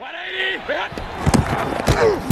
180!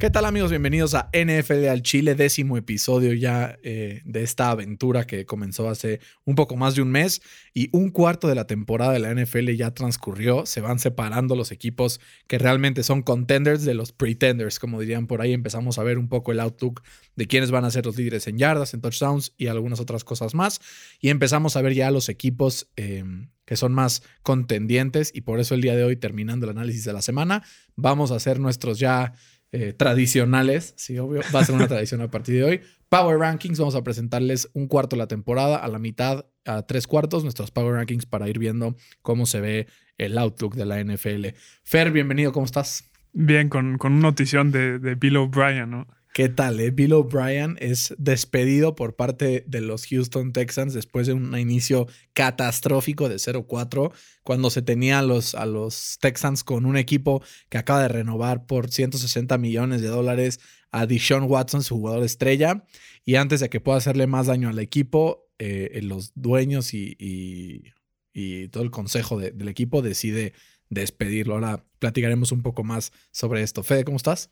¿Qué tal amigos? Bienvenidos a NFL al Chile, décimo episodio ya eh, de esta aventura que comenzó hace un poco más de un mes y un cuarto de la temporada de la NFL ya transcurrió, se van separando los equipos que realmente son contenders de los pretenders, como dirían por ahí, empezamos a ver un poco el outlook de quiénes van a ser los líderes en yardas, en touchdowns y algunas otras cosas más. Y empezamos a ver ya los equipos eh, que son más contendientes y por eso el día de hoy terminando el análisis de la semana vamos a hacer nuestros ya eh, tradicionales, sí, obvio, va a ser una tradición a partir de hoy. Power Rankings, vamos a presentarles un cuarto de la temporada, a la mitad, a tres cuartos, nuestros Power Rankings para ir viendo cómo se ve el outlook de la NFL. Fer, bienvenido, ¿cómo estás? Bien, con, con una notición de, de Bill O'Brien, ¿no? ¿Qué tal? Eh? Bill O'Brien es despedido por parte de los Houston Texans después de un inicio catastrófico de 0-4, cuando se tenía a los, a los Texans con un equipo que acaba de renovar por 160 millones de dólares a Deshaun Watson, su jugador estrella, y antes de que pueda hacerle más daño al equipo, eh, los dueños y, y, todo el consejo de, del equipo decide despedirlo. Ahora platicaremos un poco más sobre esto. Fede, ¿cómo estás?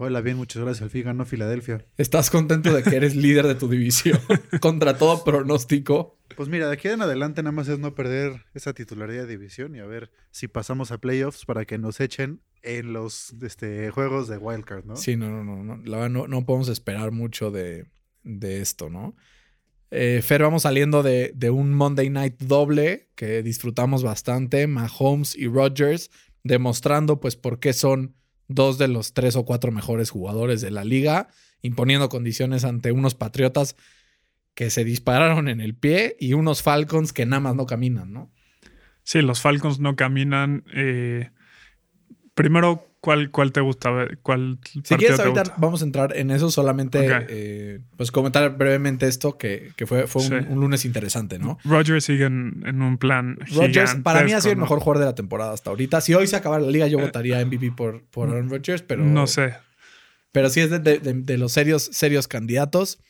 Hola, bien, muchas gracias. Al fin ganó Filadelfia. ¿Estás contento de que eres líder de tu división contra todo pronóstico? Pues mira, de aquí en adelante nada más es no perder esa titularidad de división y a ver si pasamos a playoffs para que nos echen en los este, juegos de Wildcard, ¿no? Sí, no, no, no. No, la verdad, no, no podemos esperar mucho de, de esto, ¿no? Eh, Fer, vamos saliendo de, de, un Monday Night doble que disfrutamos bastante. Mahomes y Rodgers demostrando pues por qué son dos de los tres o cuatro mejores jugadores de la liga, imponiendo condiciones ante unos Patriotas que se dispararon en el pie y unos Falcons que nada más no caminan, ¿no? Sí, los Falcons no caminan. Eh, primero, ¿cuál, ¿cuál te gusta? ¿Cuál si quieres, ahorita gusta? vamos a entrar en eso, solamente okay. eh, pues comentar brevemente esto, que, que fue, fue sí. un, un, lunes interesante, ¿no? Rogers sigue en, en un plan. Rogers, para mí ha sido el mejor jugador de la temporada hasta ahorita. Si hoy se acabara la liga, yo votaría MVP por, por Aaron Rodgers, pero. No sé. Pero sí es de, de, de los serios, serios candidatos.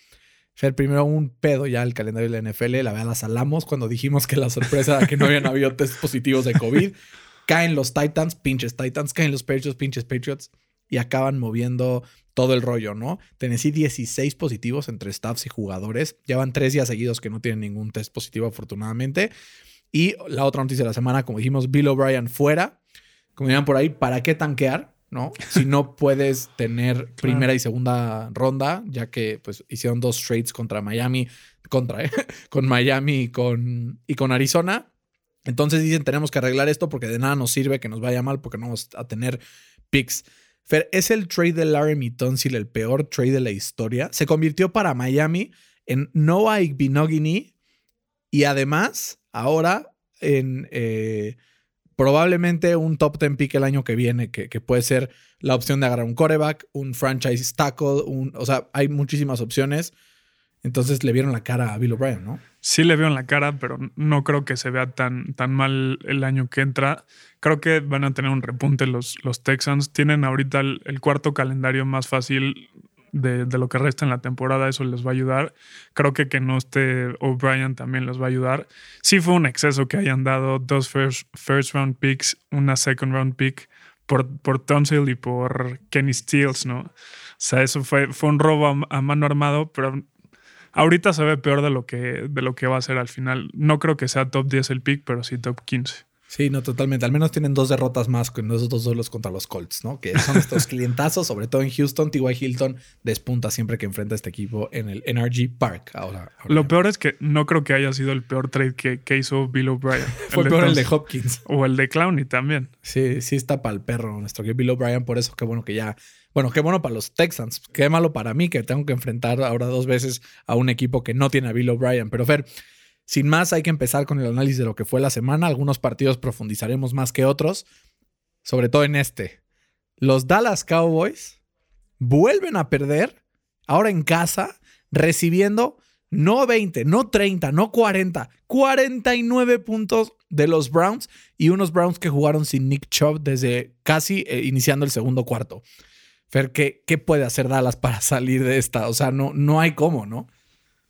Fer, primero un pedo ya el calendario de la NFL. La verdad, la salamos cuando dijimos que la sorpresa era que no habían habido test positivos de COVID. Caen los Titans, pinches Titans. Caen los Patriots, pinches Patriots. Y acaban moviendo todo el rollo, ¿no? Tennessee 16 positivos entre staffs y jugadores. Llevan tres días seguidos que no tienen ningún test positivo, afortunadamente. Y la otra noticia de la semana, como dijimos, Bill O'Brien fuera. Como dirán por ahí, ¿para qué tanquear? ¿no? Si no puedes tener primera y segunda ronda, ya que pues hicieron dos trades contra Miami, contra, ¿eh? con Miami y con, y con Arizona. Entonces dicen, tenemos que arreglar esto porque de nada nos sirve que nos vaya mal porque no vamos a tener picks. Fer, ¿es el trade de Laramie Tonsil el peor trade de la historia? Se convirtió para Miami en Noah Igbinogini y además ahora en... Eh, probablemente un top 10 pick el año que viene, que, puede ser la opción de agarrar un coreback, un franchise tackle, o sea, hay muchísimas opciones. Entonces le vieron la cara a Bill O'Brien, ¿no? Sí le vieron la cara, pero no creo que se vea tan, tan mal el año que entra. Creo que van a tener un repunte los, los Texans. Tienen ahorita el, el cuarto calendario más fácil de, de, lo que resta en la temporada, eso les va a ayudar. Creo que que no esté O'Brien también les va a ayudar. Sí fue un exceso que hayan dado dos first, first round picks, una second round pick por, por y por Kenny Stills, ¿no? O sea, eso fue, fue un robo a, a, mano armado, pero ahorita se ve peor de lo, que, de lo que va a ser al final. No creo que sea top 10 el pick, pero sí top 15. Sí, no, totalmente. Al menos tienen dos derrotas más que esos dos duelos contra los Colts, ¿no? Que son estos clientazos, sobre todo en Houston. T.Y. Hilton despunta siempre que enfrenta a este equipo en el NRG Park. Ahora, ahora Lo peor es que no creo que haya sido el peor trade que, que hizo Bill O'Brien. Fue el peor el de Hopkins. O el de Clowney también. Sí, sí está para el perro nuestro que Bill O'Brien. Por eso, qué bueno que ya bueno, qué bueno para los Texans. Qué malo para mí que tengo que enfrentar ahora dos veces a un equipo que no tiene a Bill O'Brien. Pero Fer, sin más, hay que empezar con el análisis de lo que fue la semana. Algunos partidos profundizaremos más que otros, sobre todo en este. Los Dallas Cowboys vuelven a perder, ahora en casa, recibiendo No 20, no 30, no 40. 49 puntos de los Browns y unos Browns que jugaron sin Nick Chubb desde casi eh, iniciando el segundo cuarto. Fer, ¿qué, ¿qué, puede hacer Dallas para salir de esta? O sea, no, no hay cómo, ¿no?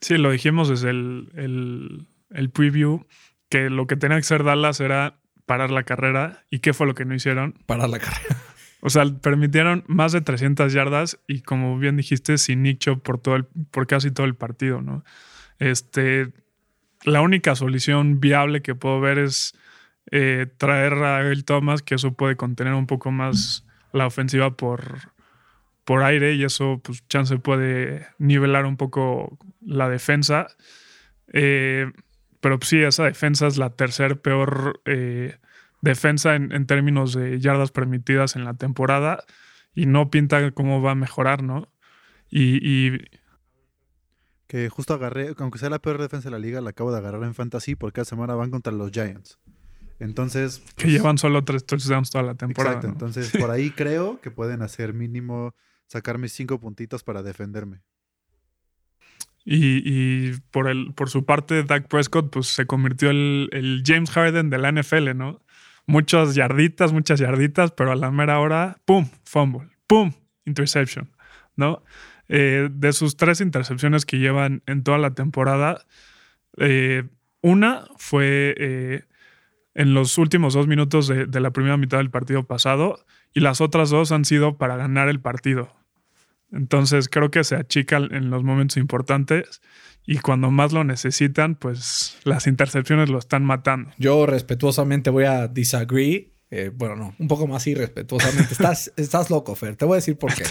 Sí, lo dijimos desde el, el, el preview, que lo que tenía que hacer Dallas era parar la carrera. ¿Y qué fue lo que no hicieron? Parar la carrera. O sea, permitieron más de 300 yardas y como bien dijiste, sin Nick Chubb por, todo el, por casi todo el partido, ¿no? Este, la única solución viable que puedo ver es eh, traer a Earl Thomas, que eso puede contener un poco más la ofensiva por, por aire y eso, pues, chance puede nivelar un poco la defensa. Eh, pero sí, esa defensa es la tercer peor eh, defensa en, en, términos de yardas permitidas en la temporada y no pinta cómo va a mejorar, ¿no? Y, y, que justo agarré, aunque sea la peor defensa de la liga, la acabo de agarrar en fantasy porque cada semana van contra los Giants. Entonces. Pues, que llevan solo tres touchdowns toda la temporada. Exacto. ¿no? Entonces, por ahí creo que pueden hacer mínimo sacar mis cinco puntitos para defenderme. Y, por, el, por su parte, Dak Prescott pues, se convirtió el, el James Harden de la NFL, ¿no? Muchas yarditas, muchas yarditas, pero a la mera hora, ¡pum! Fumble, ¡pum! Interception, ¿no? Eh, de sus tres intercepciones que llevan en toda la temporada, eh, una fue eh, en los últimos dos minutos de, la primera mitad del partido pasado y las otras dos han sido para ganar el partido. Entonces creo que se achica en los momentos importantes y cuando más lo necesitan, pues las intercepciones lo están matando. Yo respetuosamente voy a disagree. Eh, bueno, no, un poco más irrespetuosamente. estás, estás loco, Fer. Te voy a decir por qué.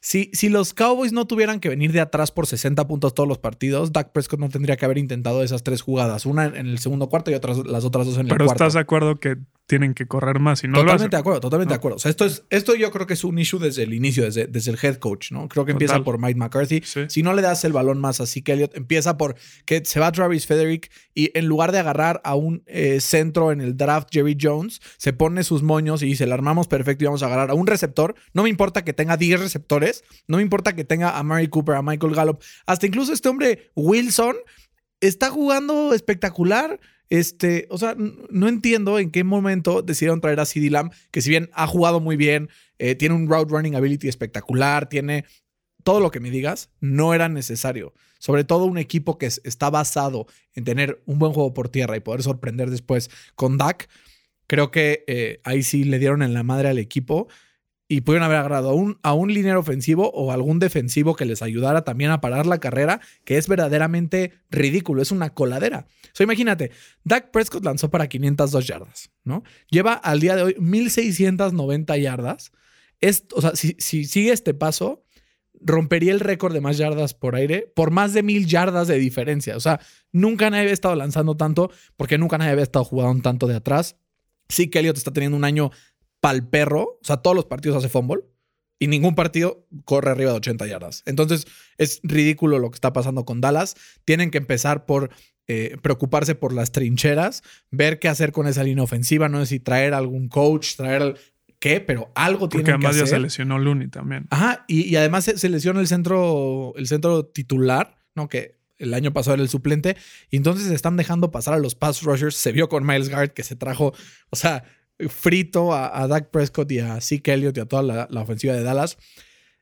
Si, si, los Cowboys no tuvieran que venir de atrás por 60 puntos todos los partidos, Dak Prescott no tendría que haber intentado esas tres jugadas. Una en el segundo cuarto y otras, las otras dos en el Pero cuarto. Pero estás de acuerdo que tienen que correr más y no Totalmente lo hacen. de acuerdo, totalmente no. de acuerdo. O sea, esto, es, esto yo creo que es un issue desde el inicio, desde, desde el head coach, ¿no? Creo que empieza por Mike McCarthy. Sí. Si no le das el balón más a Zeke Elliott, empieza por que se va Travis Frederick y en lugar de agarrar a un eh, centro en el draft Jerry Jones, se pone sus moños y dice, le armamos perfecto y vamos a agarrar a un receptor. No me importa que tenga 10 receptores, no me importa que tenga a Mary Cooper, a Michael Gallup, hasta incluso este hombre Wilson está jugando espectacular. Este, o sea, no entiendo en qué momento decidieron traer a CD Lamb, que si bien ha jugado muy bien, eh, tiene un route running ability espectacular, tiene todo lo que me digas, no era necesario. Sobre todo un equipo que está basado en tener un buen juego por tierra y poder sorprender después con Dak. Creo que eh, ahí sí le dieron en la madre al equipo y pudieron haber agarrado a un, a un liniero ofensivo o algún defensivo que les ayudara también a parar la carrera, que es verdaderamente ridículo, es una coladera. O sea, imagínate, Dak Prescott lanzó para 502 yardas, ¿no? Lleva al día de hoy 1690 yardas. O sea, si, si sigue este paso, rompería el récord de más yardas por aire por más de mil yardas de diferencia. O sea, nunca nadie había estado lanzando tanto porque nunca nadie había estado jugando tanto de atrás. Sí que Elliot está teniendo un año pal perro, o sea, todos los partidos hace fumble y ningún partido corre arriba de 80 yardas. Entonces es ridículo lo que está pasando con Dallas. Tienen que empezar por eh, preocuparse por las trincheras, ver qué hacer con esa línea ofensiva, no sé si traer algún coach, traer qué, pero algo Porque tienen que además hacer. ya se lesionó Looney también. Ajá, y, y además se, se lesionó el centro, el centro titular, ¿no? Que el año pasado era el suplente, y entonces se están dejando pasar a los pass rushers. Se vio con Miles Garrett que se trajo, o sea, frito a, Dak Prescott y a Zeke Elliott y a toda la, ofensiva de Dallas.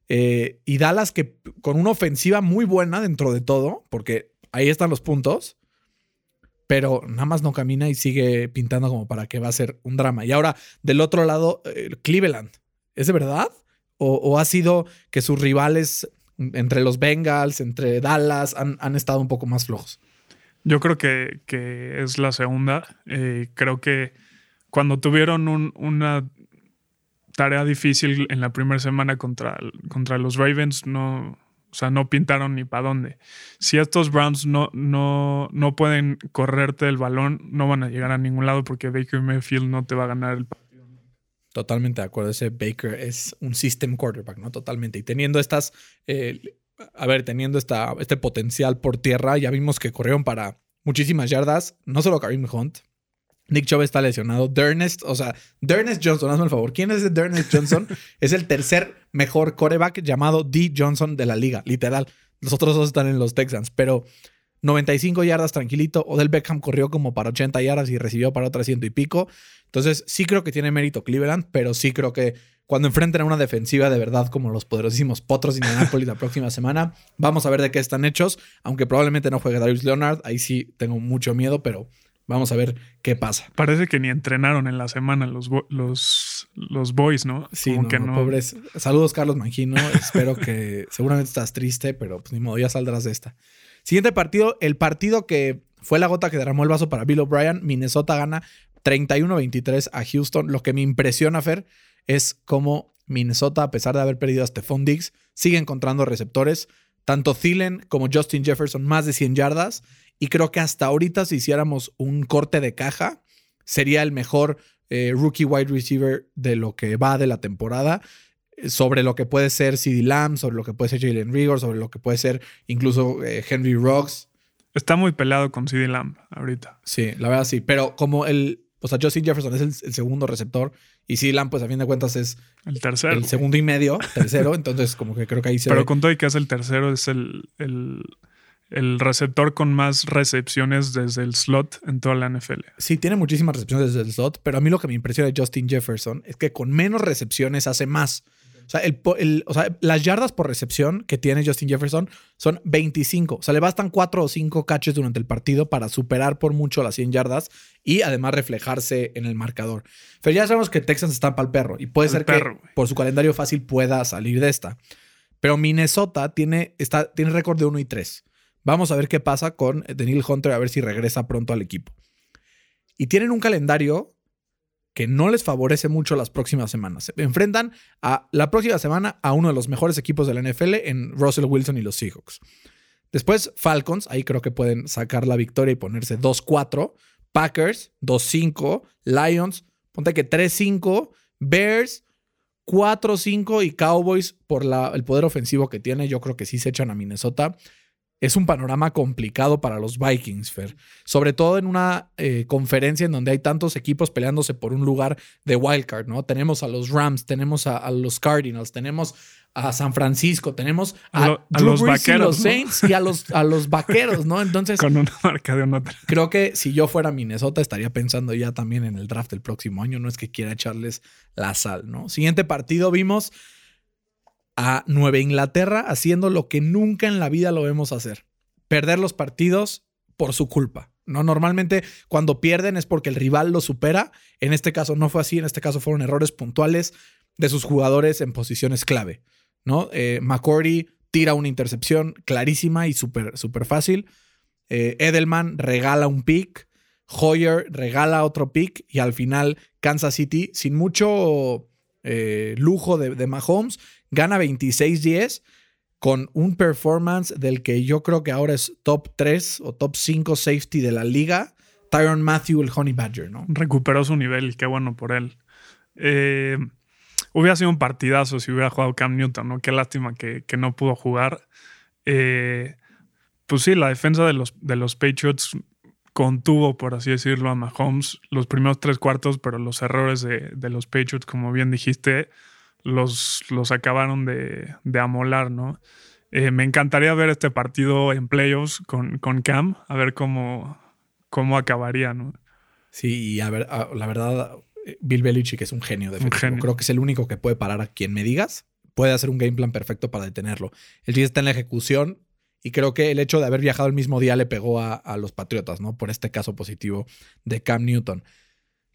Eh, y Dallas que con una ofensiva muy buena dentro de todo, porque ahí están los puntos, pero nada más no camina y sigue pintando como para que va a ser un drama. Y ahora, del otro lado, eh, Cleveland, ¿es de verdad? ¿O, o ha sido que sus rivales entre los Bengals, entre Dallas, han, han estado un poco más flojos? Yo creo que, que es la segunda. Eh, creo que cuando tuvieron un, una tarea difícil en la primera semana contra, contra los Ravens, no, o sea, no pintaron ni para dónde. Si estos Browns no, no, no pueden correrte el balón, no van a llegar a ningún lado porque Baker Mayfield no te va a ganar el partido. Totalmente de acuerdo. Ese Baker es un system quarterback, ¿no? Totalmente. Y teniendo estas, eh, a ver, teniendo esta, este potencial por tierra, ya vimos que corrieron para muchísimas yardas. No solo Karim Hunt. Nick Chubb está lesionado. Dernest, o sea, Dernest Johnson, hazme el favor. ¿Quién es Dernest Johnson? es el tercer mejor coreback llamado D. Johnson de la liga, literal. Los otros dos están en los Texans, pero 95 yardas tranquilito. Odell Beckham corrió como para 80 yardas y recibió para otras ciento y pico. Entonces, sí creo que tiene mérito Cleveland, pero sí creo que cuando enfrenten a una defensiva de verdad como los poderosísimos Potros de Indianapolis la próxima semana, vamos a ver de qué están hechos. Aunque probablemente no juegue Darius Leonard, ahí sí tengo mucho miedo, pero vamos a ver qué pasa. Parece que ni entrenaron en la semana los, los, los boys, ¿no? Sí, Como no, que no, no. pobres. Saludos, Carlos Mangino. Espero que seguramente estás triste, pero pues ni modo, ya saldrás de esta. Siguiente partido, el partido que fue la gota que derramó el vaso para Bill O'Brien. Minnesota gana 31-23 a Houston. Lo que me impresiona, Fer, es cómo Minnesota, a pesar de haber perdido a Stephon Diggs, sigue encontrando receptores. Tanto Thielen como Justin Jefferson, más de 100 yardas. Y creo que hasta ahorita, si hiciéramos un corte de caja, sería el mejor eh, rookie wide receiver de lo que va de la temporada. eh, Sobre lo que puede ser CD Lamb, sobre lo que puede ser Jalen Rigor, sobre lo que puede ser incluso eh, Henry Rocks. Está muy pelado con CD Lamb ahorita. Sí, la verdad sí. Pero como el. O sea, Justin Jefferson es el, el segundo receptor y CD Lamb, pues a fin de cuentas es El tercero. el segundo y medio, tercero. entonces, como que creo que ahí se. Pero ve. con todo y que es el tercero, es el, el, el receptor con más recepciones desde el slot en toda la NFL. Sí, tiene muchísimas recepciones desde el slot, pero a mí lo que me impresiona de Justin Jefferson es que con menos recepciones hace más. O sea, el po- el- o sea, las yardas por recepción que tiene Justin Jefferson son 25. O sea, le bastan 4 o 5 catches durante el partido para superar por mucho las 100 yardas y además reflejarse en el marcador. Pero ya sabemos que Texans está para el perro y puede ser perro, que por su calendario fácil pueda salir de esta. Pero Minnesota tiene, está, tiene récord de 1 y 3. Vamos a ver qué pasa con Daniel Hunter, a ver si regresa pronto al equipo. Y tienen un calendario que no les favorece mucho las próximas semanas. Se enfrentan a la próxima semana a uno de los mejores equipos de la NFL en Russell Wilson y los Seahawks. Después Falcons, ahí creo que pueden sacar la victoria y ponerse 2-4. Packers, 2-5. Lions, ponte que 3-5. Bears, 4-5. Y Cowboys, por la- el poder ofensivo que tiene, yo creo que sí se echan a Minnesota. Es un panorama complicado para los Vikings, Fer. Sobre todo en una eh, conferencia en donde hay tantos equipos peleándose por un lugar de wildcard, ¿no? Tenemos a los Rams, tenemos a, a los Cardinals, tenemos a San Francisco, tenemos a, lo- los Brees y vaqueros, los ¿no? Saints y a los, a los vaqueros, ¿no? Entonces, Con una marca de una creo que si yo fuera Minnesota estaría pensando ya también en el draft del próximo año. No es que quiera echarles la sal, ¿no? Siguiente partido vimos a Nueva Inglaterra haciendo lo que nunca en la vida lo vemos hacer. Perder los partidos por su culpa. ¿no? Normalmente cuando pierden es porque el rival lo supera. En este caso no fue así. En este caso fueron errores puntuales de sus jugadores en posiciones clave. ¿no? Eh, McCordy tira una intercepción clarísima y súper súper fácil. Eh, Edelman regala un pick. Hoyer regala otro pick. Y al final Kansas City, sin mucho eh, lujo de, Mahomes, gana 26-10 con un performance del que yo creo que ahora es top 3 o top 5 safety de la liga. Tyron Matthew, el Honey Badger, ¿no? recuperó su nivel, qué bueno por él. Eh, hubiera sido un partidazo si hubiera jugado Cam Newton, ¿no? Qué lástima que, que no pudo jugar. Eh, pues sí, la defensa de los, de los Patriots contuvo, por así decirlo, a Mahomes los primeros tres cuartos, pero los errores de, de los Patriots, como bien dijiste, los, los acabaron de, de amolar, ¿no? Eh, me encantaría ver este partido en playoffs con, con Cam, a ver cómo, cómo acabaría, ¿no? Sí, y a ver, a- la verdad, eh, Bill Belichick es un genio genio. Creo que es el único que puede parar a quien me digas. Puede hacer un game plan perfecto para detenerlo. El chiste está en la ejecución y creo que el hecho de haber viajado el mismo día le pegó a, a los Patriotas, ¿no? Por este caso positivo de Cam Newton.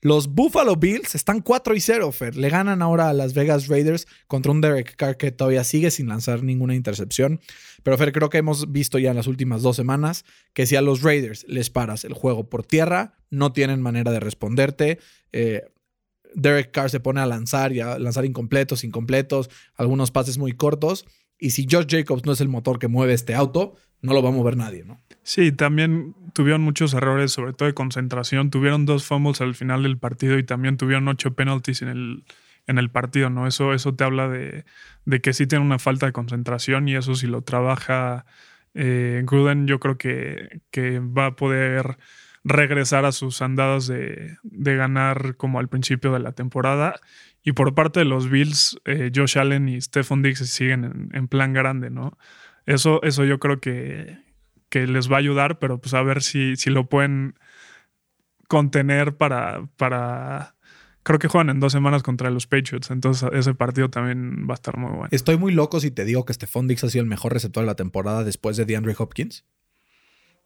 Los Buffalo Bills están 4 y 0, Fer. Le ganan ahora a las Vegas Raiders contra un Derek Carr que todavía sigue sin lanzar ninguna intercepción. Pero Fer, creo que hemos visto ya en las últimas dos semanas que si a los Raiders les paras el juego por tierra, no tienen manera de responderte. Eh, Derek Carr se pone a lanzar y a lanzar incompletos, incompletos, algunos pases muy cortos. Y si Josh Jacobs no es el motor que mueve este auto, no lo va a mover nadie, ¿no? Sí, también tuvieron muchos errores, sobre todo de concentración. Tuvieron dos fumbles al final del partido y también tuvieron ocho penalties en el, en el partido, ¿no? Eso, eso te habla de, de que sí tienen una falta de concentración y eso si lo trabaja eh, Gruden, yo creo que, que va a poder regresar a sus andadas de, de ganar como al principio de la temporada. Y por parte de los Bills, eh, Josh Allen y Stephon Diggs siguen en, en plan grande, ¿no? Eso, eso yo creo que, que les va a ayudar, pero pues a ver si, si lo pueden contener para, para... Creo que juegan en dos semanas contra los Patriots, entonces ese partido también va a estar muy bueno. Estoy muy loco si te digo que Stephon Dix ha sido el mejor receptor de la temporada después de DeAndre Hopkins.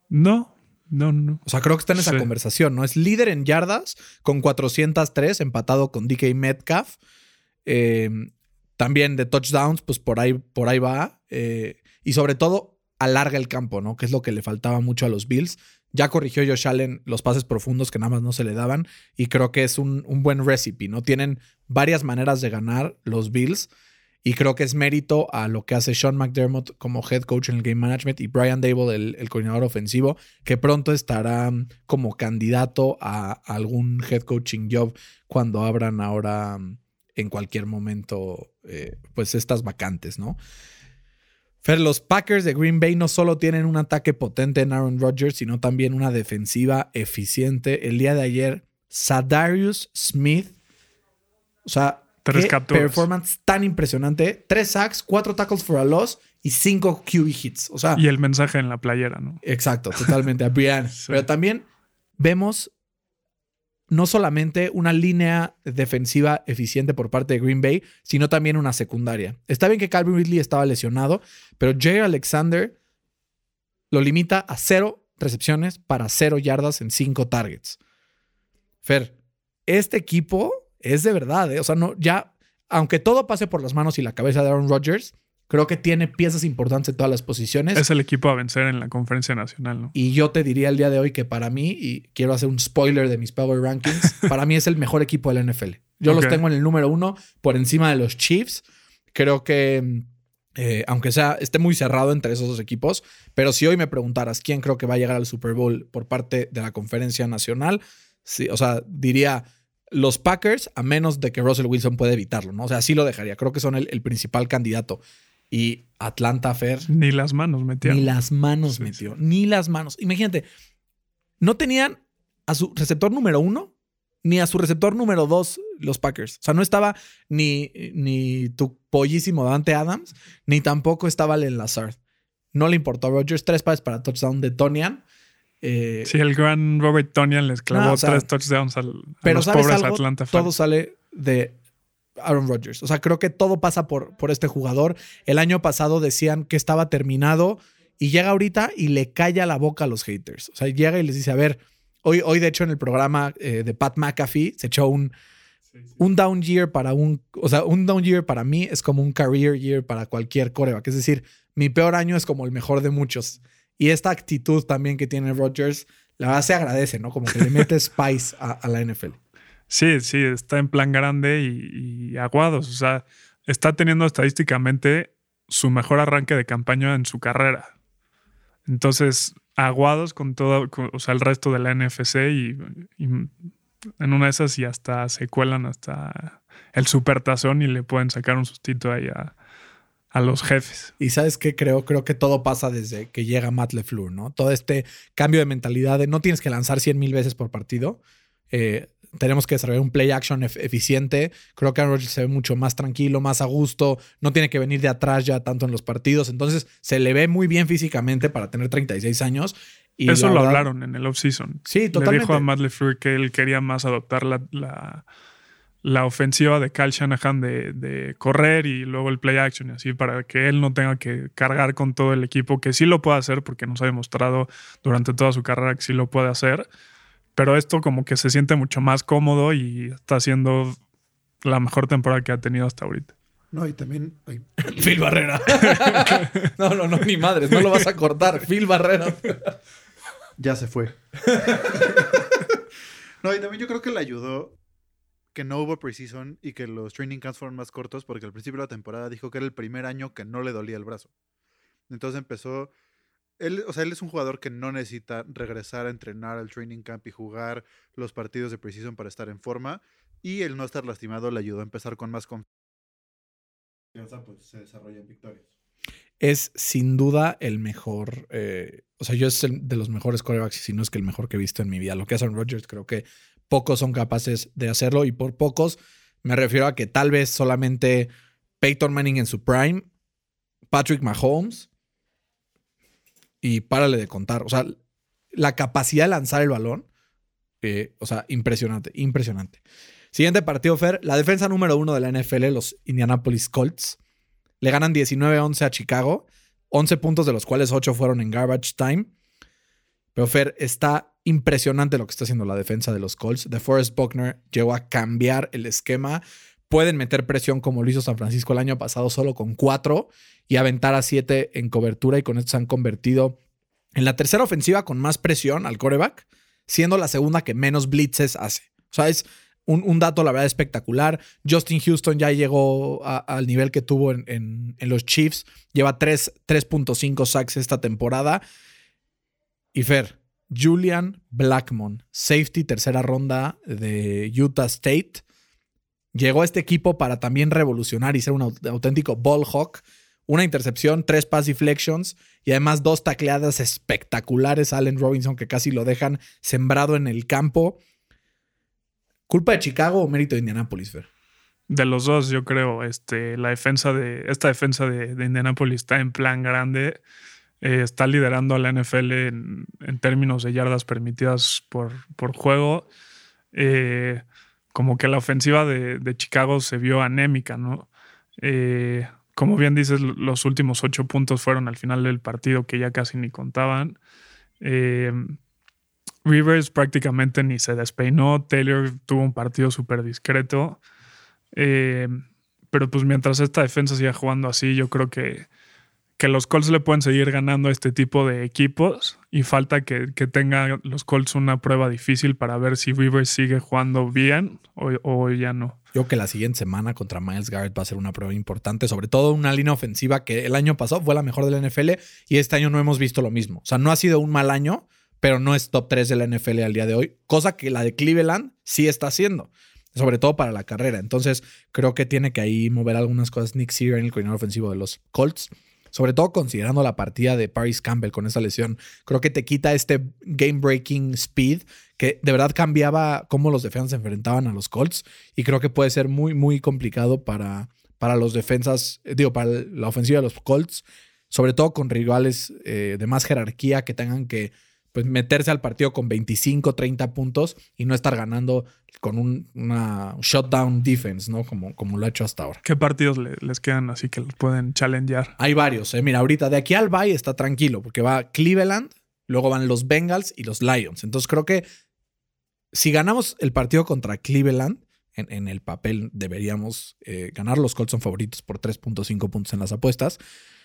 No, no, no. O sea, creo que está en esa Sí. conversación, ¿no? Es líder en yardas con 403, empatado con DK Metcalf. Eh, también de touchdowns, pues por ahí, por ahí va. Eh, y sobre todo, alarga el campo, ¿no? Que es lo que le faltaba mucho a los Bills. Ya corrigió Josh Allen los pases profundos que nada más no se le daban. Y creo que es un, un buen recipe, ¿no? Tienen varias maneras de ganar los Bills. Y creo que es mérito a lo que hace Sean McDermott como head coach en el game management y Brian Dable, el, el coordinador ofensivo, que pronto estará mm, como candidato a algún head coaching job cuando abran ahora mm, en cualquier momento eh, pues estas vacantes, ¿no? Fer, los Packers de Green Bay no solo tienen un ataque potente en Aaron Rodgers, sino también una defensiva eficiente. El día de ayer, Sadarius Smith, o sea, Tres qué capturas. performance tan impresionante. Tres sacks, cuatro tackles for a loss y cinco QB hits. O sea, Y el mensaje en la playera, ¿no? Exacto, totalmente. A Brian. Sí. Pero también vemos no solamente una línea defensiva eficiente por parte de Green Bay, sino también una secundaria. Está bien que Calvin Ridley estaba lesionado, pero Jay Alexander lo limita a cero recepciones para cero yardas en cinco targets. Fer, este equipo es de verdad, ¿eh? o sea, no, ya, aunque todo pase por las manos y la cabeza de Aaron Rodgers, creo que tiene piezas importantes en todas las posiciones. Es el equipo a vencer en la conferencia nacional, ¿no? Y yo te diría el día de hoy que para mí, y quiero hacer un spoiler de mis Power Rankings, para mí es el mejor equipo de la NFL. Yo los tengo en el número uno por encima de los Chiefs. Creo que, eh, aunque sea, esté muy cerrado entre esos dos equipos, pero si hoy me preguntaras quién creo que va a llegar al Super Bowl por parte de la conferencia nacional, sí, o sea, diría los Packers, a menos de que Russell Wilson pueda evitarlo, ¿no? O sea, sí lo dejaría. Creo que son el, el principal candidato. Y Atlanta Fair, Ni las manos metieron. ni las manos Sí, metió, ni las manos. Imagínate, no tenían a su receptor número uno ni a su receptor número dos los Packers. O sea, no estaba ni, ni tu pollísimo Dante Adams, ni tampoco estaba Len Lazard. No le importó a Rodgers. Tres pases para touchdown de Tonian. Eh, Sí, el gran Robert Tonian les clavó No, o sea, tres touchdowns al, a pero los ¿sabes pobres algo? Atlanta Todo Falcons. sale de Aaron Rodgers. O sea, creo que todo pasa por, por este jugador. El año pasado decían que estaba terminado y llega ahorita y le calla la boca a los haters. O sea, llega y les dice, a ver, hoy, hoy de hecho en el programa eh, de Pat McAfee se echó un, un down year para un, o sea, un down year para mí es como un career year para cualquier coreback. Es decir, mi peor año es como el mejor de muchos. Y esta actitud también que tiene Rodgers, la verdad se agradece, ¿no? Como que le mete spice a, a la NFL. Sí, sí, está en plan grande y, y aguados. O sea, está teniendo estadísticamente su mejor arranque de campaña en su carrera. Entonces, aguados con todo, con- o sea, el resto de la NFC y, y en una de esas y hasta se cuelan hasta el supertazón y le pueden sacar un sustito ahí a, a los jefes. Y sabes qué creo, creo que todo pasa desde que llega Matt LeFleur, ¿no? Todo este cambio de mentalidad de no tienes que lanzar 100 mil veces por partido. Eh, tenemos que desarrollar un play action ef- eficiente. Creo que Aaron Rodgers se ve mucho más tranquilo, más a gusto. No tiene que venir de atrás ya tanto en los partidos. Entonces se le ve muy bien físicamente para tener 36 años. Y Eso lo verdad- hablaron en el offseason. Sí, Le totalmente. dijo a Matt LeFleur que él quería más adoptar la, la, la ofensiva de Kyle Shanahan de, de correr y luego el play action y así para que él no tenga que cargar con todo el equipo, que sí lo puede hacer porque nos ha demostrado durante toda su carrera que sí lo puede hacer. Pero esto como que se siente mucho más cómodo y está haciendo la mejor temporada que ha tenido hasta ahorita. No, y también. ay, Phil Barrera. no, no, no, ni madres. No lo vas a cortar. Phil Barrera. ya se fue. no, y también yo creo que le ayudó que no hubo preseason y que los training camps fueron más cortos porque al principio de la temporada dijo que era el primer año que no le dolía el brazo. Entonces empezó. Él, o sea, él es un jugador que no necesita regresar a entrenar al training camp y jugar los partidos de preseason para estar en forma. Y el no estar lastimado le ayudó a empezar con más confianza. Pues se desarrolla en victorias. es sin duda el mejor. eh, o sea, yo es el de los mejores corebacks, si no es que el mejor que he visto en mi vida. Lo que hace Aaron Rodgers, creo que pocos son capaces de hacerlo. Y por pocos me refiero a que tal vez solamente Peyton Manning en su prime, Patrick Mahomes y párale de contar. O sea, la capacidad de lanzar el balón, eh, o sea, impresionante, impresionante. Siguiente partido, Fer. La defensa número uno de la NFL, los Indianapolis Colts, le ganan 19-11 a Chicago, 11 puntos de los cuales 8 fueron en garbage time. Pero Fer, está impresionante lo que está haciendo la defensa de los Colts. De Forrest Buckner llegó a cambiar el esquema. Pueden meter presión como lo hizo San Francisco el año pasado solo con 4 y aventar a 7 en cobertura y con esto se han convertido en la tercera ofensiva con más presión al coreback, siendo la segunda que menos blitzes hace. O sea, es un, dato, la verdad, espectacular. Justin Houston ya llegó al nivel que tuvo en, los Chiefs. Lleva 3.5 sacks esta temporada. Y Fer, Julian Blackmon, safety, tercera ronda de Utah State. Llegó a este equipo para también revolucionar y ser un auténtico ball hawk. Una intercepción, tres pass deflections y además dos tacleadas espectaculares Allen Robinson que casi lo dejan sembrado en el campo. ¿Culpa de Chicago o mérito de Indianapolis, Fer? De los dos, yo creo. Este, la defensa de, esta defensa de, de Indianapolis está en plan grande. Eh, está liderando a la NFL en, términos de yardas permitidas por, juego. Eh, como que la ofensiva de, Chicago se vio anémica, ¿no? Eh, como bien dices, los últimos ocho puntos fueron al final del partido que ya casi ni contaban. Rivers prácticamente ni se despeinó. Taylor tuvo un partido súper discreto. Pero pues mientras esta defensa siga jugando así, yo creo que que los Colts le pueden seguir ganando a este tipo de equipos y falta que, que tengan los Colts una prueba difícil para ver si Rivers sigue jugando bien o, ya no. Yo que la siguiente semana contra Miles Garrett va a ser una prueba importante, sobre todo una línea ofensiva que el año pasado fue la mejor de la NFL y este año no hemos visto lo mismo. O sea, no ha sido un mal año, pero no es top 3 de la NFL al día de hoy, cosa que la de Cleveland sí está haciendo sobre todo para la carrera. Entonces, creo que tiene que ahí mover algunas cosas Nick Seager, el coordinador ofensivo de los Colts sobre todo considerando la partida de Paris Campbell con esa lesión. Creo que te quita este game breaking speed que de verdad cambiaba cómo los defensas se enfrentaban a los Colts y creo que puede ser muy, muy complicado para, para los defensas, eh, digo, para la ofensiva de los Colts, sobre todo con rivales eh, de más jerarquía que tengan que pues meterse al partido con 25, 30 puntos y no estar ganando con un, una shutdown defense, ¿no? Como, como lo ha hecho hasta ahora. ¿Qué partidos les quedan así que los pueden challengear? Hay varios, ¿eh? Mira, ahorita de aquí al Bay está tranquilo porque va Cleveland, luego van los Bengals y los Lions. Entonces creo que si ganamos el partido contra Cleveland, en, el papel deberíamos eh, ganar. Los Colts son favoritos por 3.5 puntos en las apuestas.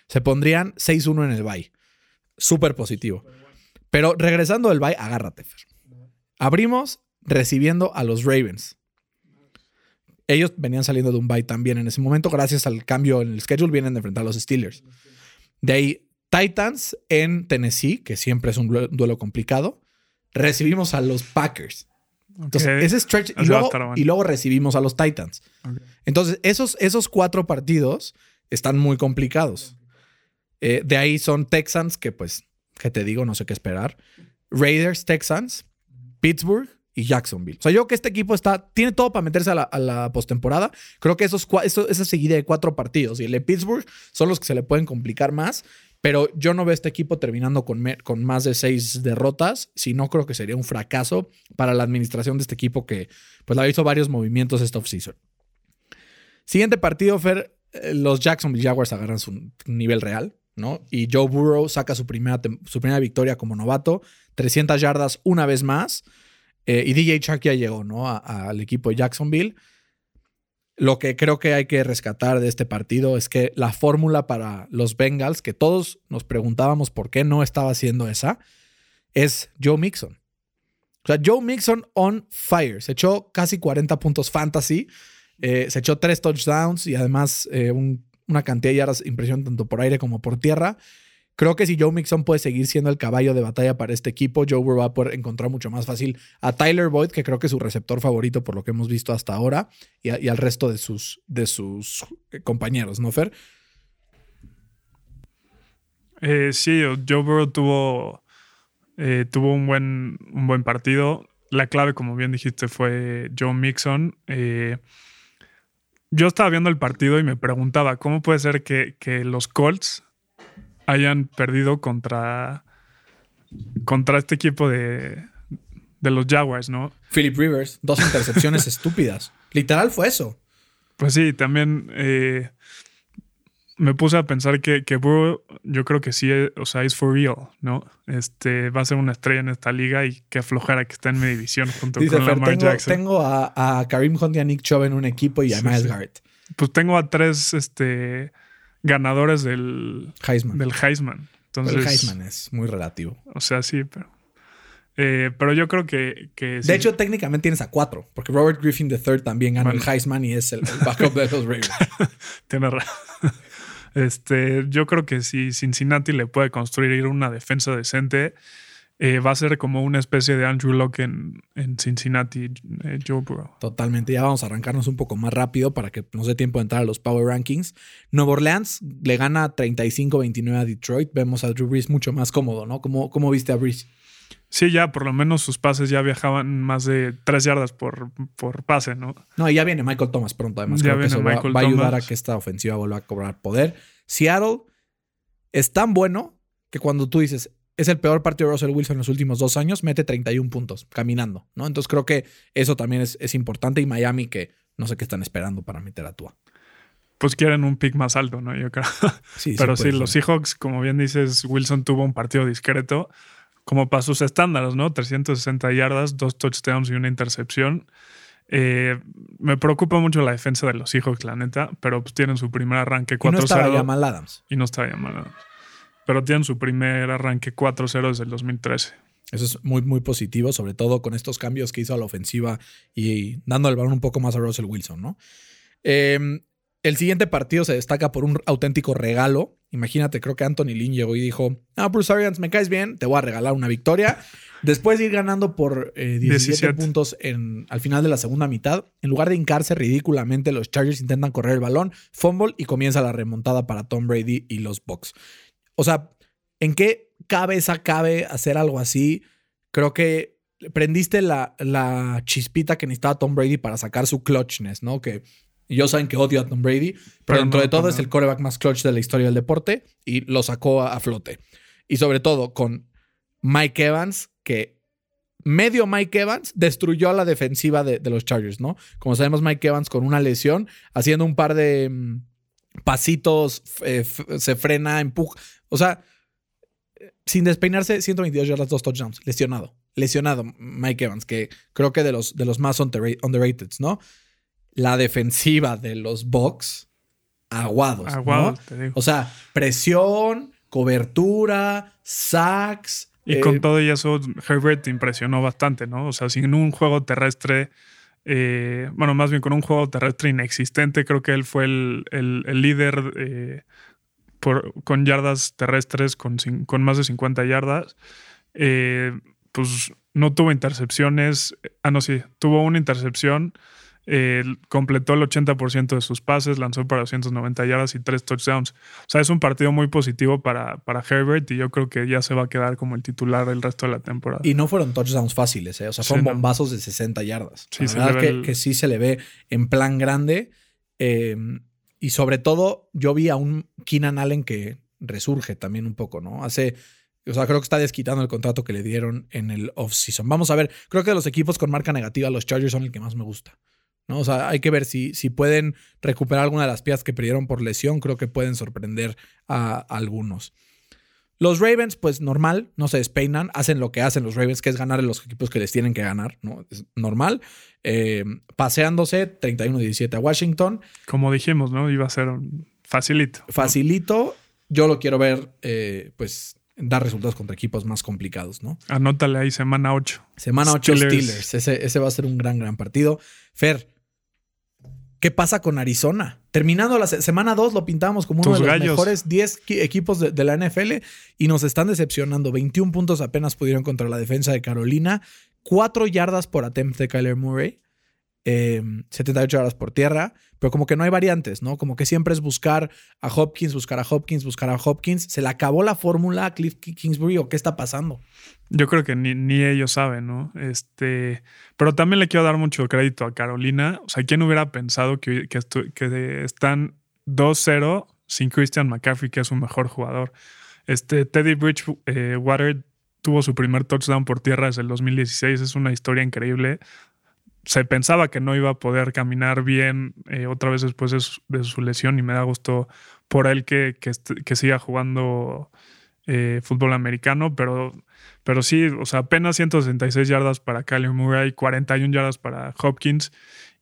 Se pondrían 6-1 en el Bay. Súper positivo. Pero regresando del bye, agárrate, Fer. Abrimos recibiendo a los Ravens. Ellos venían saliendo de un bye también en ese momento, gracias al cambio en el schedule, vienen de enfrentar a los Steelers. De ahí, Titans en Tennessee, que siempre es un duelo complicado. Recibimos a los Packers. Entonces, ese stretch. Y luego, recibimos a los Titans. Entonces, esos, esos cuatro partidos están muy complicados. Eh, de ahí son Texans, que pues que te digo, no sé qué esperar. Raiders, Texans, Pittsburgh y Jacksonville. O sea, yo creo que este equipo está, tiene todo para meterse a la, postemporada. Creo que esos, esa seguida de cuatro partidos y el de Pittsburgh son los que se le pueden complicar más. Pero yo no veo este equipo terminando con, con más de seis derrotas. Si no, creo que sería un fracaso para la administración de este equipo que pues ha visto varios movimientos esta offseason. Siguiente partido, Fer. Eh, los Jacksonville Jaguars agarran su nivel real. ¿No? Y Joe Burrow saca su primera, su primera victoria como novato, 300 yardas una vez más. Eh, y DJ Chuck ya llegó, ¿no? Al equipo de Jacksonville. Lo que creo que hay que rescatar de este partido es que la fórmula para los Bengals, que todos nos preguntábamos por qué no estaba haciendo esa, es Joe Mixon. O sea, Joe Mixon on fire. Se echó casi 40 puntos fantasy. Eh, se echó tres touchdowns y además eh, un una cantidad de impresión tanto por aire como por tierra. Creo que si Joe Mixon puede seguir siendo el caballo de batalla para este equipo, Joe Burrow va a poder encontrar mucho más fácil a Tyler Boyd, que creo que es su receptor favorito por lo que hemos visto hasta ahora, y, al resto de sus, de sus eh, compañeros, ¿no, Fer? Eh, sí, Joe Burrow tuvo, eh, tuvo un, buen, un buen partido. La clave, como bien dijiste, fue Joe Mixon. Eh, yo estaba viendo el partido y me preguntaba, ¿cómo puede ser que, los Colts hayan perdido contra, contra este equipo de, de los Jaguars, ¿no? Philip Rivers, dos intercepciones estúpidas. Literal fue eso. Pues sí, también eh, me puse a pensar que, que Burrow, yo creo que sí, eh, o sea, es for real, ¿no? Este, va a ser una estrella en esta liga y qué flojera que está en mi división junto Dice con Lamar tengo, Jackson. tengo a, a Karim Hunt y a Nick Chubb en un equipo y a Sí, Miles sí. Garrett. Pues tengo a tres este, ganadores del, Heisman. del Heisman. Pero Entonces, el Heisman es muy relativo. O sea, sí, pero. eh, pero yo creo que. que sí. De hecho, técnicamente tienes a cuatro, porque Robert Griffin III también ganó Bueno. el Heisman y es el, el backup de los Ravens. Tiene razón. Este, yo creo que si Cincinnati le puede construir una defensa decente, eh, va a ser como una especie de Andrew Locke en, Cincinnati, eh, Joe Burrow. Totalmente. Ya vamos a arrancarnos un poco más rápido para que nos dé tiempo de entrar a los Power Rankings. Nueva Orleans le gana 35-29 a Detroit. Vemos a Drew Brees mucho más cómodo, ¿no? ¿Cómo, cómo viste a Brees? Sí, ya por lo menos sus pases ya viajaban más de tres yardas por, por pase, ¿no? No, y ya viene Michael Thomas pronto, además. Ya Creo que viene eso va, Michael va a ayudar Thomas. a que esta ofensiva vuelva a cobrar poder. Seattle es tan bueno que cuando tú dices es el peor partido de Russell Wilson en los últimos dos años, mete 31 puntos caminando, ¿no? Entonces creo que eso también es, es importante. Y Miami, que no sé qué están esperando para meter a Tua. Pues quieren un pick más alto, ¿no? Yo creo. Sí, Pero sí, los. Seahawks, como bien dices, Wilson tuvo un partido discreto, como para sus estándares, ¿no? 360 yardas, dos touchdowns y una intercepción. Eh, me preocupa mucho la defensa de los Seahawks, la neta, pero pues tienen su primer arranque Y no estaba 4-0 Jamal Adams. y no está llamado. Pero tienen su primer arranque 4-0 desde el 2013. Eso es muy, muy positivo, sobre todo con estos cambios que hizo a la ofensiva y dando el balón un poco más a Russell Wilson, ¿no? Eh, el siguiente partido se destaca por un auténtico regalo. Imagínate, creo que Anthony Lynn llegó y dijo: Ah, Bruce Arians, me caes bien, te voy a regalar una victoria. Después de ir ganando por eh, 17 17. puntos en, al final de la segunda mitad, en lugar de hincarse ridículamente, los Chargers intentan correr el balón, fumble y comienza la remontada para Tom Brady y los Bucks. O sea, ¿en qué cabeza cabe hacer algo así? Creo que prendiste la, la chispita que necesitaba Tom Brady para sacar su clutchness, ¿no? Que yo saben que odio a Tom Brady, pero, Pero dentro no, de todo no. es el coreback más clutch de la historia del deporte y lo sacó a, a flote. Y sobre todo con Mike Evans, que medio Mike Evans destruyó a la defensiva de, de los Chargers, ¿no? Como sabemos, Mike Evans con una lesión, haciendo un par de mm, pasitos, eh, se frena, empuja. O sea, sin despeinarse, 122 yardas, dos touchdowns. Lesionado. Lesionado Mike Evans, que creo que de los, de los más underra- underrated, ¿no? La defensiva de los Bucks, aguados. ¿no? Aguados, te digo. O sea, presión, cobertura, sacks. Y eh, con todo y eso, Herbert impresionó bastante, ¿no? O sea, sin un juego terrestre, eh, bueno, más bien con un juego terrestre inexistente, creo que él fue el, el- el líder eh, por, con yardas terrestres, con, con más de 50 yardas. Eh, pues no tuvo intercepciones. Ah, no, sí, tuvo una intercepción. Eh, completó el 80% de sus pases, lanzó para 290 yardas y tres touchdowns. O sea, es un partido muy positivo para, para Herbert y yo creo que ya se va a quedar como el titular el resto de la temporada. Y no fueron touchdowns fáciles, ¿eh? O sea, Sí, no. bombazos de 60 yardas. Sí, La verdad que, el- que sí se le ve en plan grande. eh, y sobre todo, yo vi a un Keenan Allen que resurge también un poco, ¿no? Hace. O sea, creo que está desquitando el contrato que le dieron en el offseason. Vamos a ver. Creo que de los equipos con marca negativa, los Chargers son el que más me gusta. ¿No? O sea, hay que ver si, si pueden recuperar alguna de las piezas que perdieron por lesión. Creo que pueden sorprender a, a algunos. Los Ravens, pues normal, no se despeinan, hacen lo que hacen los Ravens, que es ganar en los equipos que les tienen que ganar, ¿no? Es normal. Eh, paseándose 31-17 a Washington. Como dijimos, ¿no? Iba a ser un facilito. Facilito. Yo lo quiero ver, eh, pues, dar resultados contra equipos más complicados, ¿no? Anótale ahí semana 8. Semana 8 Steelers. Steelers. Ese, ese va a ser un gran, gran partido. Fer, ¿qué pasa con Arizona? Terminando la se- semana 2 lo pintamos como uno Tus de los gallos. mejores 10 qui- equipos de, de la NFL y nos están decepcionando. 21 puntos apenas pudieron contra la defensa de Carolina. 4 yardas por attempt de Kyler Murray. Eh, 78 yardas por tierra, pero como que no hay variantes, ¿no? Como que siempre es buscar a Hopkins, buscar a Hopkins, buscar a Hopkins. ¿Se le acabó la fórmula a Cliff Kingsbury o qué está pasando? Yo creo que ni, ni ellos saben, ¿no? Este, pero también le quiero dar mucho crédito a Carolina. O sea, ¿quién hubiera pensado que, que, están 2-0 sin Christian McCaffrey, que es su mejor jugador? Este, Teddy Bridgewater tuvo su primer touchdown por tierra desde el 2016. Es una historia increíble. Se pensaba que no iba a poder caminar bien eh, otra vez después de su, lesión y me da gusto por él que, que, que siga jugando eh, fútbol americano, pero, pero sí, o sea, apenas 166 yardas para Kyler Murray, 41 yardas para Hopkins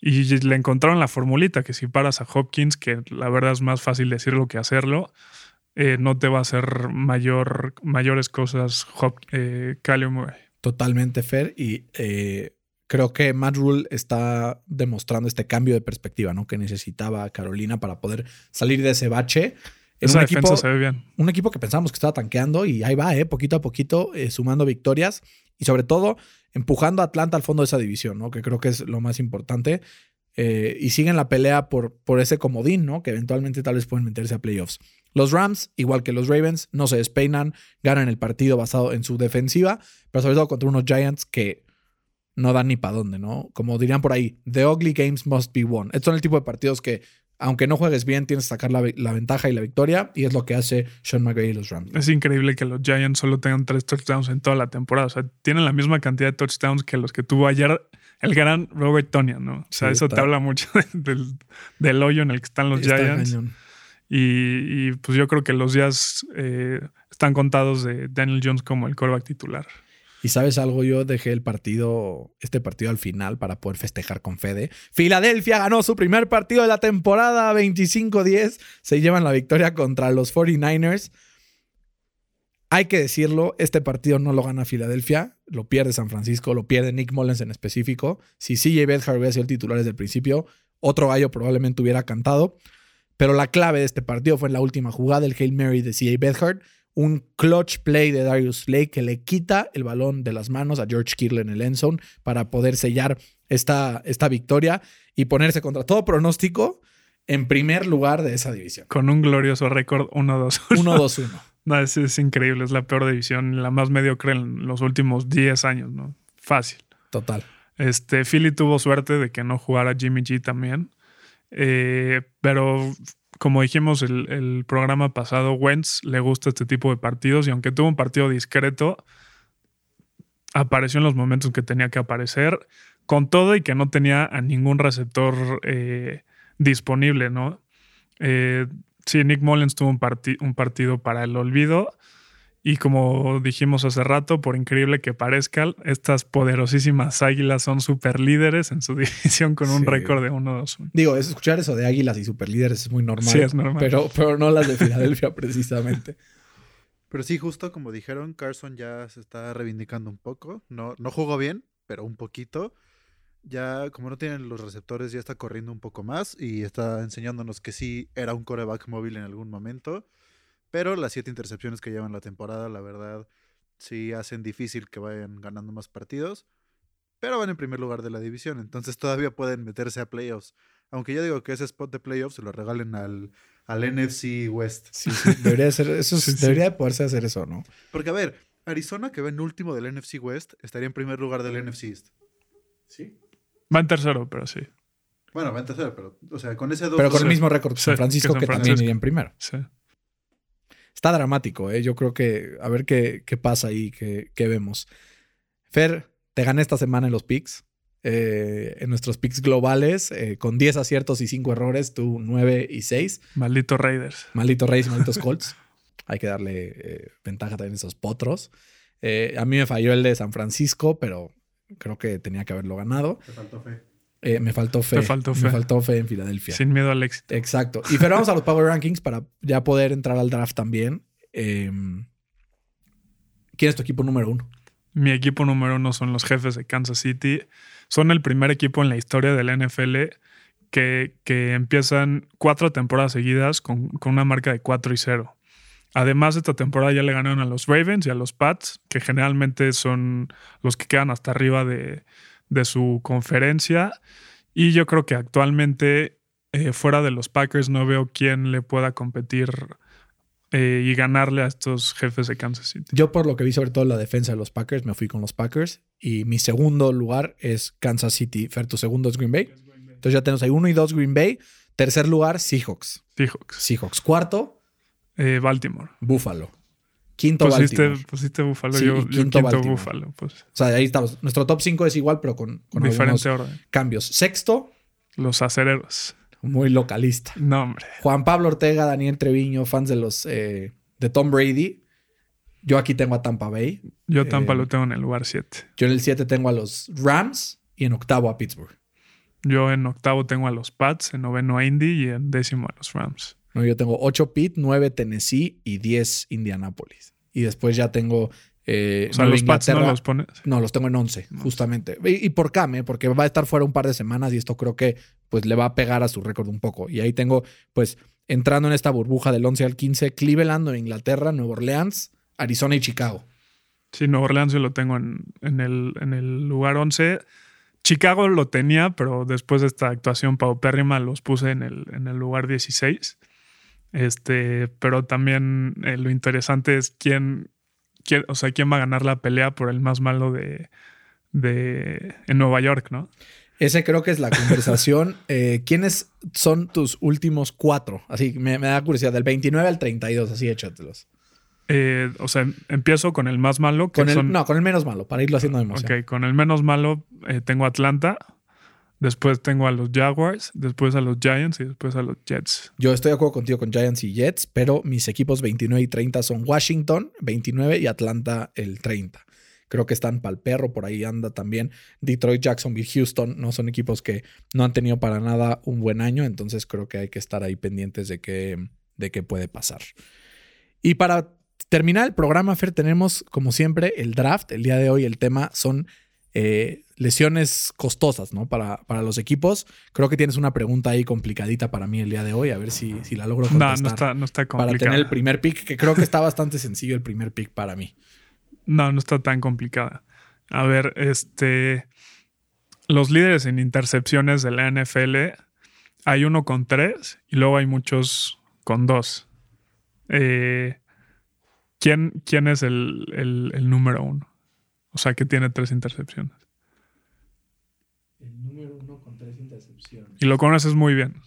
y le encontraron la formulita que si paras a Hopkins, que la verdad es más fácil decirlo que hacerlo, eh, no te va a hacer mayor, mayores cosas Hop, Murray. Totalmente fair y creo que Matt Rule está demostrando este cambio de perspectiva ¿no? que necesitaba Carolina para poder salir de ese bache. Esa un defensa equipo, se ve bien. Un equipo que pensábamos que estaba tanqueando y ahí va, ¿eh? poquito a poquito, eh, sumando victorias y sobre todo empujando a Atlanta al fondo de esa división, ¿no? que creo que es lo más importante. Eh, y siguen la pelea por, por ese comodín, ¿no? Que eventualmente tal vez pueden meterse a playoffs. Los Rams, igual que los Ravens, no se despeinan, ganan el partido basado en su defensiva, pero sobre todo contra unos Giants que no dan ni para dónde, ¿no? Como dirían por ahí, the ugly games must be won. Estos son el tipo de partidos que, aunque no juegues bien, tienes que sacar la, la ventaja y la victoria, y es lo que hace Sean McVay y los Rams. Es increíble que los Giants solo tengan tres touchdowns en toda la temporada. O sea, tienen la misma cantidad de touchdowns que los que tuvo ayer el gran Robert Tonian, ¿no? O sea, sí, eso está. te habla mucho del, del, hoyo en el que están los está Giants. Y, y, pues yo creo que los días eh, están contados de Daniel Jones como el coreback titular. Y sabes algo, yo dejé el partido, este partido al final para poder festejar con Fede. Filadelfia ganó su primer partido de la temporada 25-10. Se llevan la victoria contra los 49ers. Hay que decirlo, este partido no lo gana Filadelfia, lo pierde San Francisco, lo pierde Nick Mullens en específico. Si CJ Bedhart hubiera sido el titular desde el principio, otro gallo probablemente hubiera cantado. Pero la clave de este partido fue en la última jugada, el Hail Mary de CJ Bedhart, un clutch play de Darius Slay que le quita el balón de las manos a George Kittle en el end zone para poder sellar esta, esta victoria y ponerse contra todo pronóstico en primer lugar de esa división. Con un glorioso récord 1-2. 1-2-1. No, es, es, increíble, es la peor división, la más mediocre en los últimos 10 años, ¿no? Fácil. Total. Este, Philly tuvo suerte de que no jugara Jimmy G también. Eh, pero como dijimos el, el, programa pasado, Wentz le gusta este tipo de partidos y aunque tuvo un partido discreto, apareció en los momentos que tenía que aparecer, con todo y que no tenía a ningún receptor eh, disponible, ¿no? Eh, sí, Nick Mullens tuvo un, parti un partido para el olvido. Y como dijimos hace rato, por increíble que parezca, estas poderosísimas águilas son super líderes en su división con un sí. récord de 1-2-1. Digo, es escuchar eso de águilas y super líderes es muy normal. Sí, es normal. Pero, pero no las de Filadelfia, precisamente. Pero sí, justo como dijeron, Carson ya se está reivindicando un poco. No, no jugó bien, pero un poquito. Ya, como no tienen los receptores, ya está corriendo un poco más y está enseñándonos que sí era un coreback móvil en algún momento. Pero las siete intercepciones que llevan la temporada, la verdad, sí hacen difícil que vayan ganando más partidos. Pero van en primer lugar de la división, entonces todavía pueden meterse a playoffs. Aunque yo digo que ese spot de playoffs se lo regalen al, al NFC West. Sí, sí, debería, ser, eso, sí, debería de poderse hacer eso, ¿no? Porque, a ver, Arizona, que va en último del NFC West, estaría en primer lugar del NFC East. Sí. Va en tercero, pero sí. Bueno, va en tercero, pero, o sea, con ese dos. Pero con el mismo récord San Francisco, que, San Francisco. que también iría en primero. Sí. Está dramático, ¿eh? Yo creo que a ver qué, qué pasa ahí, qué, qué, vemos. Fer, te gané esta semana en los picks. Eh, en nuestros picks globales, eh, con 10 aciertos y 5 errores, tú 9 y 6. Maldito Raiders. Maldito Raiders, malditos Colts. Hay que darle eh, ventaja también a esos potros. Eh, a mí me falló el de San Francisco, pero creo que tenía que haberlo ganado. Te faltó fe. Eh, me faltó fe. Me faltó fe. Me faltó fe en Filadelfia. Sin miedo al éxito. Exacto. Y pero vamos a los Power Rankings para ya poder entrar al draft también. Eh, ¿Quién es tu equipo número uno? Mi equipo número uno son los jefes de Kansas City. Son el primer equipo en la historia de la NFL que, que empiezan cuatro temporadas seguidas con, con, una marca de 4 y 0. Además, esta temporada ya le ganaron a los Ravens y a los Pats, que generalmente son los que quedan hasta arriba de, de su conferencia. Y yo creo que actualmente, eh, fuera de los Packers, no veo quién le pueda competir eh, y ganarle a estos jefes de Kansas City. Yo, por lo que vi sobre todo la defensa de los Packers, me fui con los Packers. Y mi segundo lugar es Kansas City. Fer, tu segundo es Green Bay. Entonces ya tenemos ahí uno y dos Green Bay. Tercer lugar, Seahawks. Seahawks. Seahawks. Cuarto, eh, Baltimore. Buffalo. Quinto pusiste, Baltimore. pusiste Buffalo, Sí, yo, quinto quinto, Baltimore. Buffalo. Pues, O sea, ahí estamos. Nuestro top 5 es igual, pero con, con algunos diferente orden. cambios. Sexto, Los acereros. muy localista. No, hombre. Juan Pablo Ortega, Daniel Treviño, fans de los eh, de Tom Brady. Yo aquí tengo a Tampa Bay. Yo Tampa Eh, lo tengo en el lugar 7. Yo en el 7 tengo a los Rams y en octavo a Pittsburgh. Yo en octavo tengo a los Pats, en noveno a Indy y en décimo a los Rams. No, yo tengo 8 Pitt, 9 Tennessee y 10 Indianapolis. Y después ya tengo. eh, O sea, los Pats no los pones. No, los tengo en 11, justamente. Y, y por Cam, ¿eh? porque va a estar fuera un par de semanas y esto creo que pues le va a pegar a su récord un poco. Y ahí tengo, pues, entrando en esta burbuja del 11 al 15, Cleveland, Nueva Inglaterra, Nueva Orleans, Arizona y Chicago. Sí, Nueva Orleans yo lo tengo en, en el, en el lugar 11. Chicago lo tenía, pero después de esta actuación paupérrima los puse en el, en el lugar 16. Este, pero también eh, lo interesante es quién, quién, o sea, quién va a ganar la pelea por el más malo de, de en Nueva York, ¿no? Ese creo que es la conversación. Eh, ¿Quiénes son tus últimos cuatro? Así, me, me da curiosidad. Del 29 al 32, así échatelos. Eh, o sea, empiezo con el más malo. Que Con el, son, No, con el menos malo, para irlo haciendo de emoción. Ok, con el menos malo tengo Atlanta. Después tengo a los Jaguars, después a los Giants y después a los Jets. Yo estoy de acuerdo contigo con Giants y Jets, pero mis equipos 29 y 30 son Washington, 29 y Atlanta el 30. Creo que están pal perro, por ahí anda también. Detroit, Jacksonville, Houston, no son equipos que no han tenido para nada un buen año, entonces creo que hay que estar ahí pendientes de qué, de qué puede pasar. Y para terminar el programa, Fer, tenemos como siempre el draft. El día de hoy el tema son eh, lesiones costosas, ¿no? Para, para los equipos. Creo que tienes una pregunta ahí complicadita para mí el día de hoy, a ver si, si la logro No, contestar. no está, no está para complicado. tener el primer pick, que creo que está bastante sencillo el primer pick para mí. No, no está tan complicada. A ver, este. Los líderes en intercepciones de la NFL, hay uno con tres y luego hay muchos con dos. Eh, ¿quién, quién es el, el- el número uno? O sea, que tiene tres intercepciones. El número uno con tres intercepciones. Y lo conoces muy bien.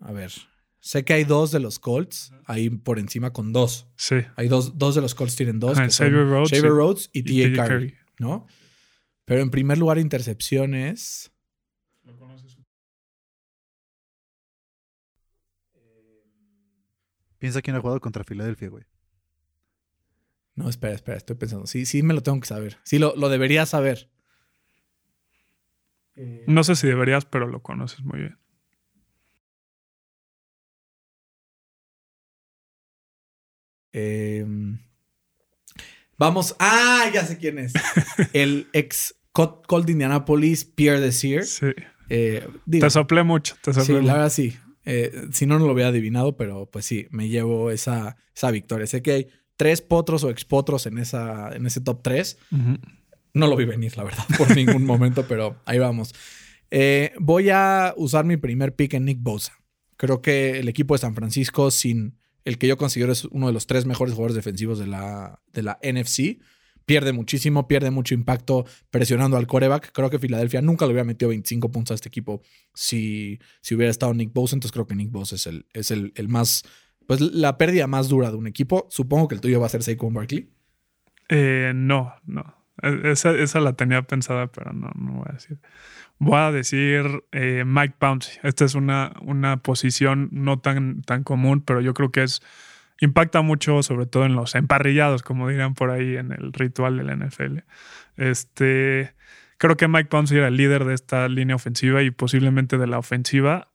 A ver, sé que hay dos de los Colts, ahí por encima con dos. Sí. Hay dos, dos de los Colts tienen dos. Son Xavier Rhodes Xavier y- Rhodes y, y T.A. T.J. Carey. ¿no? Pero en primer lugar, intercepciones. Piensa quién ha jugado contra Filadelfia, güey. No, espera, espera, estoy pensando. Sí, sí me lo tengo que saber. Sí, lo, lo debería saber. No sé si deberías, pero lo conoces muy bien. Eh, vamos. Ah, ya sé quién es. El ex Colt de Indianapolis, Pierre Desir. Sí. Eh, digo, Te soplé mucho. Te soplé sí, mucho. la verdad sí. Eh, si no, no lo hubiera adivinado, pero pues sí, me llevo esa, esa victoria. Sé que hay tres potros o expotros en, esa, en ese top 3. Ujú. No lo vi venir, la verdad, por ningún momento, pero ahí vamos. Eh, voy a usar mi primer pick en Nick Bosa. Creo que el equipo de San Francisco, sin el que yo considero es uno de los tres mejores jugadores defensivos de la, de la NFC, pierde muchísimo, pierde mucho impacto presionando al coreback. Creo que Filadelfia nunca le hubiera metido 25 puntos a este equipo si, si hubiera estado Nick Bosa. Entonces creo que Nick Bosa es el, es el, el más, pues la pérdida más dura de un equipo. Supongo que el tuyo va a ser Saquon Barkley. Eh, no, no. E- Esa, esa la tenía pensada, pero no, no voy a decir. Voy a decir eh, Mike Pouncey. Esta es una, una posición no tan, tan común, pero yo creo que es impacta mucho, sobre todo en los emparrillados, como dirán por ahí en el ritual del NFL. Este, creo que Mike Pouncey era el líder de esta línea ofensiva y posiblemente de la ofensiva.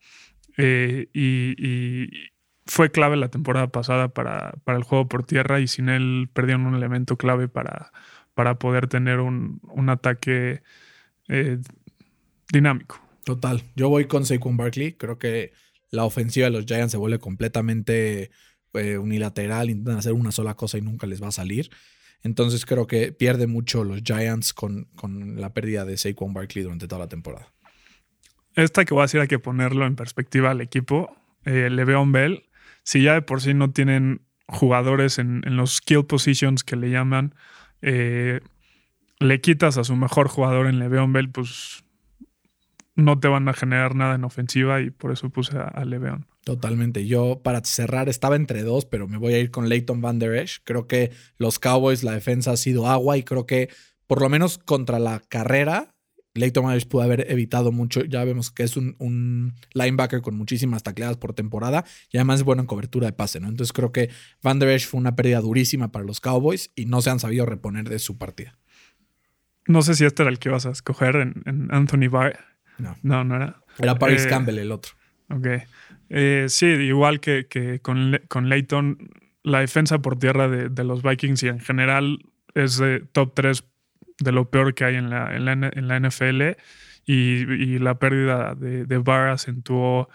eh, y, y fue clave la temporada pasada para, para el juego por tierra y sin él perdieron un elemento clave para, para poder tener un, un ataque eh, dinámico. Total. Yo voy con Saquon Barkley. Creo que la ofensiva de los Giants se vuelve completamente eh, unilateral. Intentan hacer una sola cosa y nunca les va a salir. Entonces creo que pierde mucho los Giants con, con la pérdida de Saquon Barkley durante toda la temporada. Esta que voy a decir hay que ponerlo en perspectiva al equipo. Eh, Le'Veon Bell, si ya de por sí no tienen jugadores en, en los skill positions que le llaman, eh, le quitas a su mejor jugador en Le'Veon Bell, pues no te van a generar nada en ofensiva y por eso puse a, a Le'Veon. Totalmente. Yo, para cerrar, estaba entre dos, pero me voy a ir con Leighton Van Der Esch. Creo que los Cowboys, la defensa ha sido agua y creo que, por lo menos contra la carrera, Leighton Esch pudo haber evitado mucho. Ya vemos que es un, un linebacker con muchísimas tacleadas por temporada y además es bueno en cobertura de pase, ¿no? Entonces creo que Van Der Esch fue una pérdida durísima para los Cowboys y no se han sabido reponer de su partida. No sé si este era el que ibas a escoger en, en Anthony Barr. No. No, no era. Era Paris Eh, Campbell el otro. Ok. Eh, sí, igual que, que con, Le- con Leighton, la defensa por tierra de, de los Vikings y en general es de top 3 de lo peor que hay en la, en la, en la NFL y, y la pérdida de, de Barr acentuó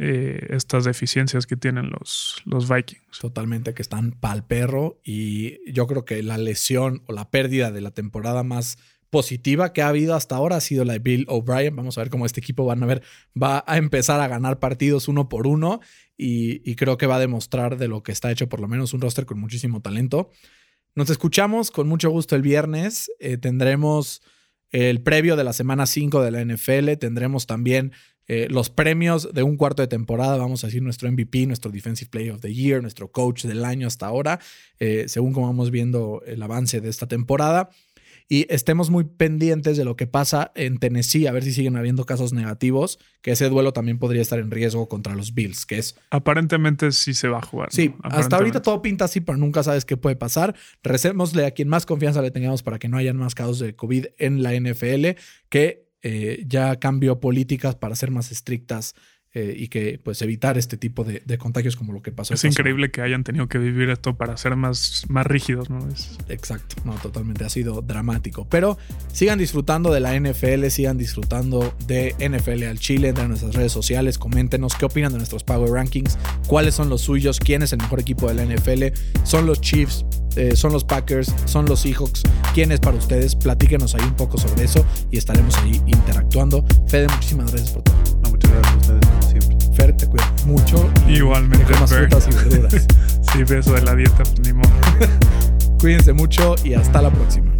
eh, estas deficiencias que tienen los, los Vikings. Totalmente, que están pal perro. Y yo creo que la lesión o la pérdida de la temporada más positiva que ha habido hasta ahora ha sido la de Bill O'Brien. Vamos a ver cómo este equipo van a ver, va a empezar a ganar partidos uno por uno. Y, y creo que va a demostrar de lo que está hecho, por lo menos un roster con muchísimo talento. Nos escuchamos con mucho gusto el viernes. Eh, tendremos el previo de la semana 5 de la NFL. Tendremos también eh, los premios de un cuarto de temporada. Vamos a decir nuestro MVP, nuestro Defensive Player of the Year, nuestro coach del año hasta ahora, eh, según como vamos viendo el avance de esta temporada. Y estemos muy pendientes de lo que pasa en Tennessee, a ver si siguen habiendo casos negativos, que ese duelo también podría estar en riesgo contra los Bills, que es Aparentemente sí se va a jugar. Sí, ¿no? hasta ahorita todo pinta así, pero nunca sabes qué puede pasar. Recémosle a quien más confianza le tengamos para que no hayan más casos de COVID en la NFL, que eh, ya cambió políticas para ser más estrictas eh, y que pues evitar este tipo de, de contagios como lo que pasó. Es semana. increíble que hayan tenido que vivir esto para ser más, más rígidos, ¿no? Es- Exacto, no, totalmente, ha sido dramático. Pero sigan disfrutando de la NFL, sigan disfrutando de NFL al Chile, entre nuestras redes sociales, coméntenos qué opinan de nuestros Power Rankings, cuáles son los suyos, quién es el mejor equipo de la NFL, son los Chiefs, eh, son los Packers, son los Seahawks, quién es para ustedes, platíquenos ahí un poco sobre eso y estaremos ahí interactuando. Fede, muchísimas gracias por todo. No, muchas gracias a ustedes. Fer, te cuido mucho. y Igualmente, comas Fer. frutas y verduras. Sí, de eso de la dieta, pues ni modo. Cuídense mucho y hasta la próxima.